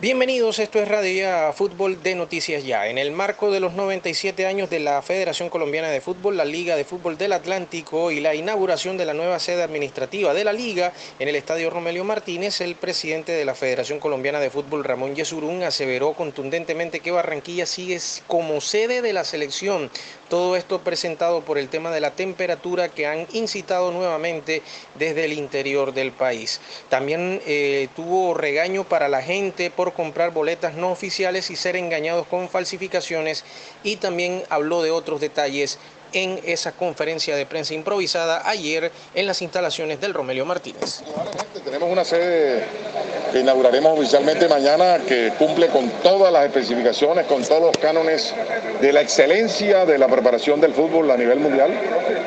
Bienvenidos, esto es Radio Fútbol de Noticias Ya. En el marco de los 97 años de la Federación Colombiana de Fútbol, la Liga de Fútbol del Atlántico y la inauguración de la nueva sede administrativa de la Liga en el Estadio Romelio Martínez, el presidente de la Federación Colombiana de Fútbol, Ramón Yesurún, aseveró contundentemente que Barranquilla sigue como sede de la selección. Todo esto presentado por el tema de la temperatura que han incitado nuevamente desde el interior del país. También eh, tuvo regaño para la gente por comprar boletas no oficiales y ser engañados con falsificaciones y también habló de otros detalles en esa conferencia de prensa improvisada ayer en las instalaciones del Romelio Martínez. Tenemos una sede que inauguraremos oficialmente mañana que cumple con todas las especificaciones, con todos los cánones de la excelencia de la preparación del fútbol a nivel mundial.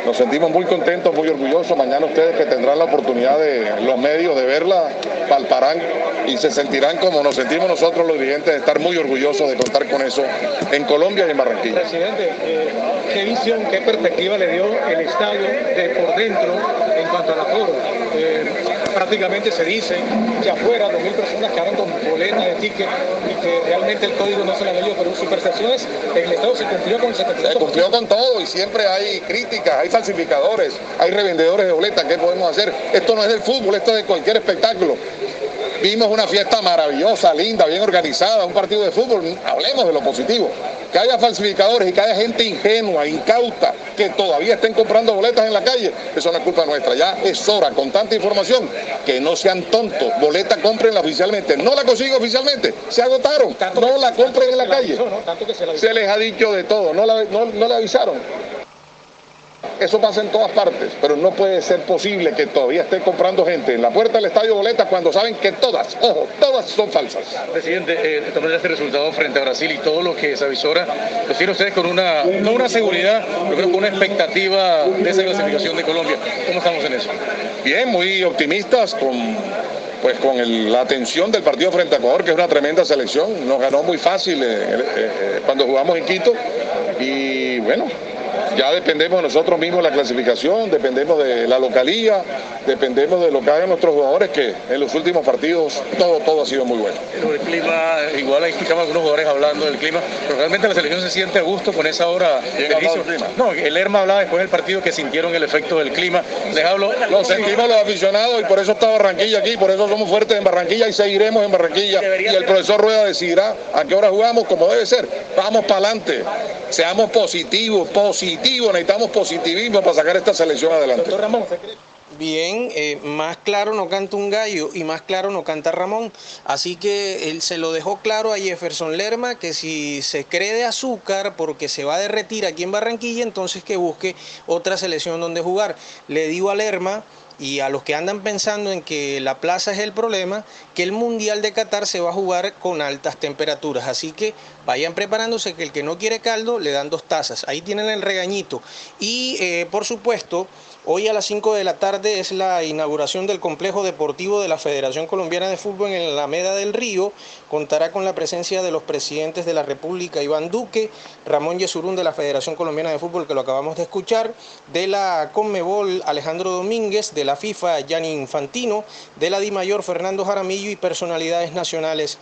Nos sentimos muy contentos, muy orgullosos. Mañana ustedes que tendrán la oportunidad de los medios de verla, palparán y se sentirán como nos sentimos nosotros los dirigentes de estar muy orgullosos de contar con eso en Colombia y en Barranquilla. Presidente, eh, ¿qué visión, qué perspectiva le dio el estadio de por dentro en cuanto a la Eh, prácticamente se dice que afuera 2.000 personas quedaron con boletas de ticket y que realmente el código no se la leyó, pero su percepción es que el Estado se cumplió con el 75%. Se cumplió con todo y siempre hay críticas, hay falsificadores, hay revendedores de boletas, ¿qué podemos hacer? Esto no es del fútbol, esto es de cualquier espectáculo. Vimos una fiesta maravillosa, linda, bien organizada, un partido de fútbol. Hablemos de lo positivo. Que haya falsificadores y que haya gente ingenua, incauta, que todavía estén comprando boletas en la calle, eso no es culpa nuestra. Ya es hora, con tanta información, que no sean tontos. Boleta comprenla oficialmente. No la consigo oficialmente. Se agotaron. No la compren en la calle. Se les ha dicho de todo. No la, no la avisaron. Eso pasa en todas partes, pero no puede ser posible que todavía esté comprando gente en la puerta del estadio boletas cuando saben que todas, ojo, todas son falsas. Presidente, eh, de todas este resultado frente a Brasil y todo lo que se avisora, lo ustedes con una, no una seguridad, yo creo que una expectativa de esa clasificación de Colombia. ¿Cómo estamos en eso? Bien, muy optimistas con pues con la atención del partido frente a Ecuador, que es una tremenda selección, nos ganó muy fácil eh, eh, cuando jugamos en Quito y bueno, ya dependemos de nosotros mismos la clasificación, dependemos de la localía, dependemos de lo que hagan nuestros jugadores, que en los últimos partidos todo, todo ha sido muy bueno. El clima, igual ahí escuchamos algunos jugadores hablando del clima, pero realmente la selección se siente a gusto con esa hora. ¿Quién del clima? No, el Lerma hablaba después del partido que sintieron el efecto del clima. Les hablo. Lo sentimos los aficionados y por eso está Barranquilla aquí, por eso somos fuertes en Barranquilla y seguiremos en Barranquilla. Y el profesor Rueda decidirá a qué hora jugamos como debe ser. Vamos para adelante, seamos positivos, positivos necesitamos positivismo para sacar esta selección adelante. Doctor Ramón, Bien, eh, más claro no canta un gallo y más claro no canta Ramón. Así que él se lo dejó claro a Jefferson Lerma que si se cree de azúcar porque se va a derretir aquí en Barranquilla, entonces que busque otra selección donde jugar. Le digo a Lerma y a los que andan pensando en que la plaza es el problema, que el Mundial de Qatar se va a jugar con altas temperaturas. Así que vayan preparándose que el que no quiere caldo le dan dos tazas. Ahí tienen el regañito. Y eh, por supuesto... Hoy a las 5 de la tarde es la inauguración del complejo deportivo de la Federación Colombiana de Fútbol en la Alameda del Río. Contará con la presencia de los presidentes de la República, Iván Duque, Ramón Yesurún de la Federación Colombiana de Fútbol, que lo acabamos de escuchar, de la Conmebol, Alejandro Domínguez, de la FIFA, Gianni Infantino, de la DIMAYOR, Fernando Jaramillo y personalidades nacionales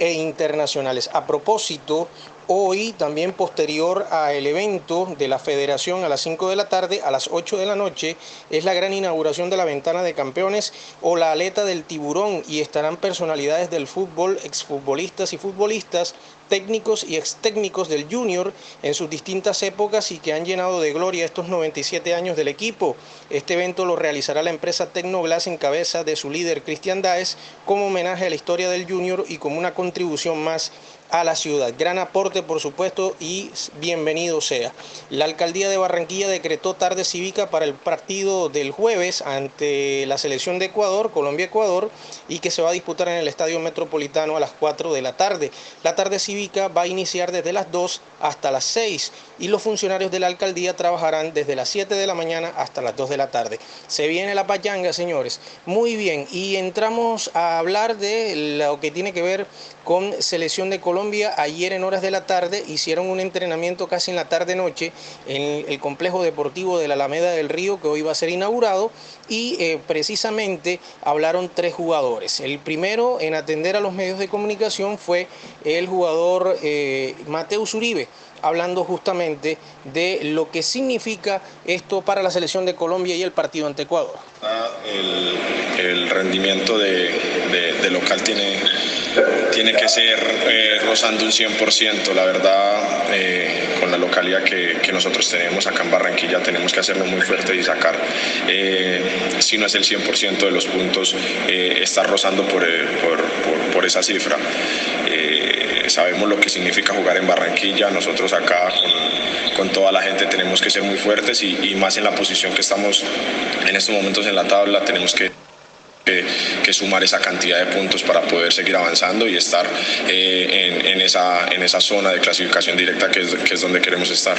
e internacionales. A propósito, Hoy, también posterior al evento de la federación a las 5 de la tarde, a las 8 de la noche, es la gran inauguración de la ventana de campeones o la aleta del tiburón y estarán personalidades del fútbol, exfutbolistas y futbolistas, técnicos y ex técnicos del junior en sus distintas épocas y que han llenado de gloria estos 97 años del equipo. Este evento lo realizará la empresa Tecnoglass en cabeza de su líder Cristian Daes como homenaje a la historia del junior y como una contribución más a la ciudad. Gran aporte, por supuesto, y bienvenido sea. La alcaldía de Barranquilla decretó tarde cívica para el partido del jueves ante la selección de Ecuador, Colombia-Ecuador, y que se va a disputar en el Estadio Metropolitano a las 4 de la tarde. La tarde cívica va a iniciar desde las 2 hasta las 6 y los funcionarios de la alcaldía trabajarán desde las 7 de la mañana hasta las 2 de la tarde. Se viene la payanga, señores. Muy bien, y entramos a hablar de lo que tiene que ver con selección de Colombia ayer en horas de la tarde hicieron un entrenamiento casi en la tarde-noche en el complejo deportivo de la Alameda del Río que hoy va a ser inaugurado y eh, precisamente hablaron tres jugadores. El primero en atender a los medios de comunicación fue el jugador eh, Mateus Uribe hablando justamente de lo que significa esto para la selección de Colombia y el partido ante Ecuador. El, rendimiento de, local tiene, tiene que ser eh, rozando un 100%, la verdad, eh, con la localidad que, nosotros tenemos acá en Barranquilla tenemos que hacerlo muy fuerte y sacar, eh, si no es el 100% de los puntos, estar rozando por, por esa cifra sabemos lo que significa jugar en Barranquilla, nosotros acá con, toda la gente tenemos que ser muy fuertes y, más en la posición que estamos en estos momentos en la tabla, tenemos que sumar esa cantidad de puntos para poder seguir avanzando y estar eh, en, esa, en esa zona de clasificación directa que es, que es donde queremos estar.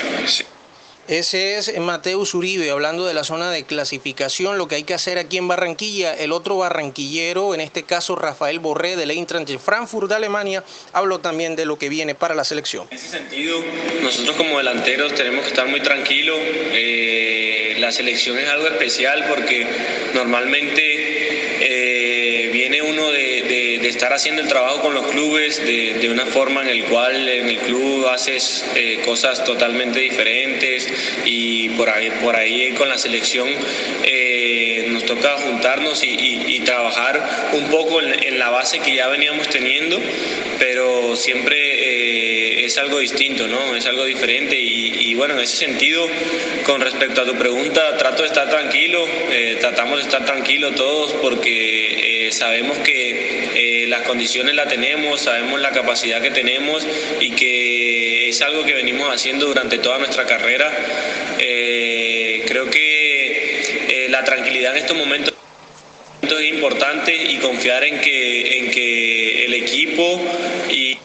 Ese es Mateus Uribe, hablando de la zona de clasificación, lo que hay que hacer aquí en Barranquilla. El otro barranquillero, en este caso Rafael Borré del Eintracht de Frankfurt de Alemania, habló también de lo que viene para la selección. En ese sentido, nosotros como delanteros tenemos que estar muy tranquilos. Eh, la selección es algo especial porque normalmente de estar haciendo el trabajo con los clubes de, una forma en el cual en el club haces eh, cosas totalmente diferentes y por ahí, por ahí con la selección eh, nos toca juntarnos y, trabajar un poco en, la base que ya veníamos teniendo, pero siempre eh, es algo distinto, ¿no? Es algo diferente y, bueno, en ese sentido, con respecto a tu pregunta, trato de estar tranquilo, tratamos de estar tranquilos todos porque sabemos que las condiciones la tenemos, sabemos la capacidad que tenemos y que es algo que venimos haciendo durante toda nuestra carrera. Eh, creo que eh, la tranquilidad en estos momentos es importante y confiar en que, en que el equipo y,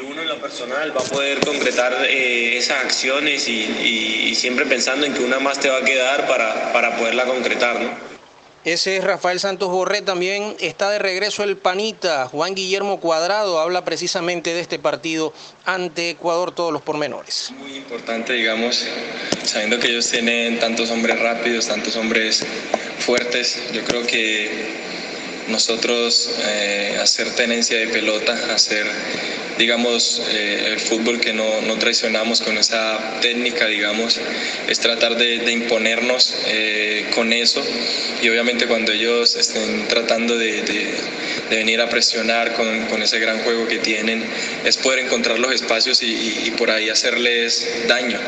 uno en lo personal va a poder concretar eh, esas acciones y, siempre pensando en que una más te va a quedar para, para poderla concretar. ¿no? Ese es Rafael Santos Borré. También está de regreso el panita. Juan Guillermo Cuadrado habla precisamente de este partido ante Ecuador, todos los pormenores. Muy importante, digamos, sabiendo que ellos tienen tantos hombres rápidos, tantos hombres fuertes. Yo creo que nosotros eh, hacer tenencia de pelota, hacer, digamos, eh, el fútbol que no, traicionamos con esa técnica, digamos, es tratar de, imponernos eh, con eso y obviamente cuando ellos estén tratando de, venir a presionar con, ese gran juego que tienen, es poder encontrar los espacios y, y por ahí hacerles daño.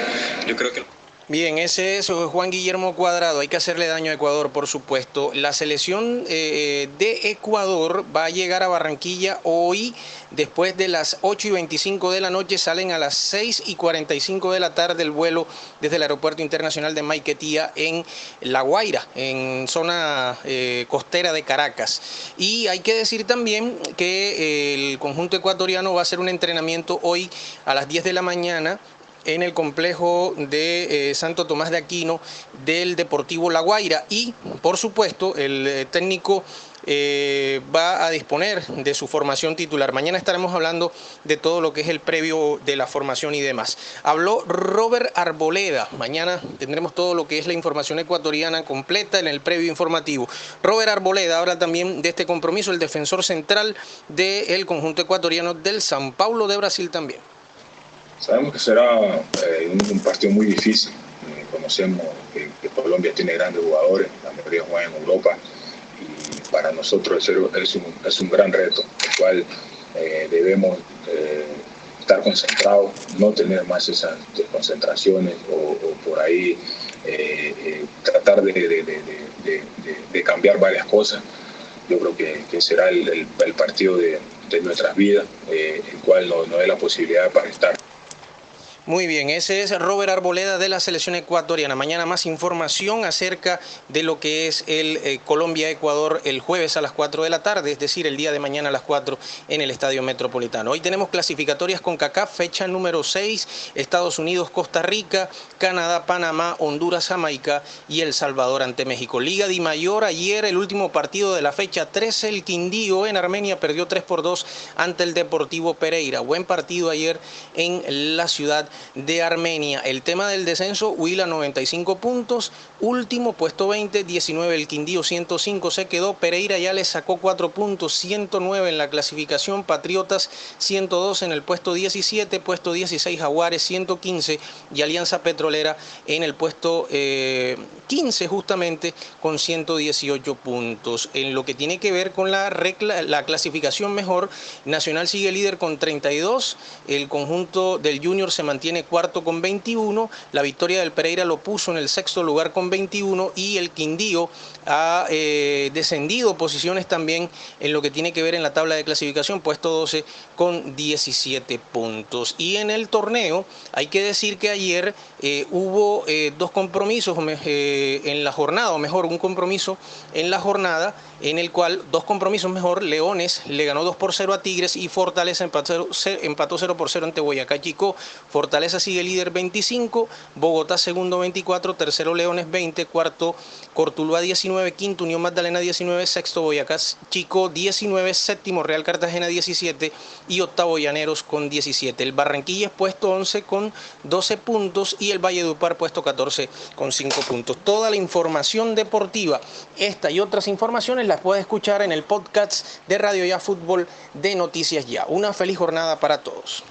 Yo creo que... Bien, ese es Juan Guillermo Cuadrado. Hay que hacerle daño a Ecuador, por supuesto. La selección eh, de Ecuador va a llegar a Barranquilla hoy, después de las 8 y 25 de la noche. Salen a las 6 y 45 de la tarde el vuelo desde el Aeropuerto Internacional de Maiquetía en La Guaira, en zona eh, costera de Caracas. Y hay que decir también que eh, el conjunto ecuatoriano va a hacer un entrenamiento hoy a las 10 de la mañana en el complejo de eh, Santo Tomás de Aquino del Deportivo La Guaira y por supuesto el eh, técnico eh, va a disponer de su formación titular. Mañana estaremos hablando de todo lo que es el previo de la formación y demás. Habló Robert Arboleda. Mañana tendremos todo lo que es la información ecuatoriana completa en el previo informativo. Robert Arboleda habla también de este compromiso, el defensor central del conjunto ecuatoriano del San Paulo de Brasil también. Sabemos que será eh, un, partido muy difícil. Eh, conocemos que, Colombia tiene grandes jugadores, la mayoría juegan en Europa y para nosotros es un, es un gran reto, el cual eh, debemos estar concentrados, no tener más esas desconcentraciones o, por ahí tratar de, cambiar varias cosas. Yo creo que, será el, partido de, nuestras vidas, el cual nos no da la posibilidad para estar Muy bien, ese es Robert Arboleda de la selección ecuatoriana. Mañana más información acerca de lo que es el eh, Colombia-Ecuador el jueves a las 4 de la tarde, es decir, el día de mañana a las 4 en el Estadio Metropolitano. Hoy tenemos clasificatorias con CACAF, fecha número 6, Estados Unidos, Costa Rica, Canadá, Panamá, Honduras, Jamaica y El Salvador ante México. Liga Di Mayor, ayer el último partido de la fecha 13, el Quindío en Armenia perdió 3 por 2 ante el Deportivo Pereira. Buen partido ayer en la ciudad de Armenia. El tema del descenso, Huila 95 puntos, último puesto 20, 19 el Quindío 105 se quedó, Pereira ya le sacó 4 puntos, 109 en la clasificación, Patriotas 102 en el puesto 17, puesto 16 Jaguares 115 y Alianza Petrolera en el puesto 15 eh, justamente con 118 puntos. En lo que tiene que ver con la, la clasificación mejor, Nacional sigue líder con 32, el conjunto del Junior se mantiene tiene cuarto con 21, la victoria del Pereira lo puso en el sexto lugar con 21 y el Quindío ha eh, descendido posiciones también en lo que tiene que ver en la tabla de clasificación, puesto 12 con 17 puntos. Y en el torneo hay que decir que ayer eh, hubo eh, dos compromisos en la jornada, o mejor, un compromiso en la jornada en el cual dos compromisos mejor, Leones le ganó 2 por 0 a Tigres y Fortaleza empató, 0 por 0 ante Boyacá Chico. Fortaleza sigue líder 25, Bogotá segundo 24, tercero Leones 20, cuarto Cortuluá 19, quinto Unión Magdalena 19, sexto Boyacá Chico 19, séptimo Real Cartagena 17 y octavo Llaneros con 17. El Barranquilla es puesto 11 con 12 puntos y el Valledupar puesto 14 con 5 puntos. Toda la información deportiva, esta y otras informaciones las puede escuchar en el podcast de Radio Ya Fútbol de Noticias Ya. Una feliz jornada para todos.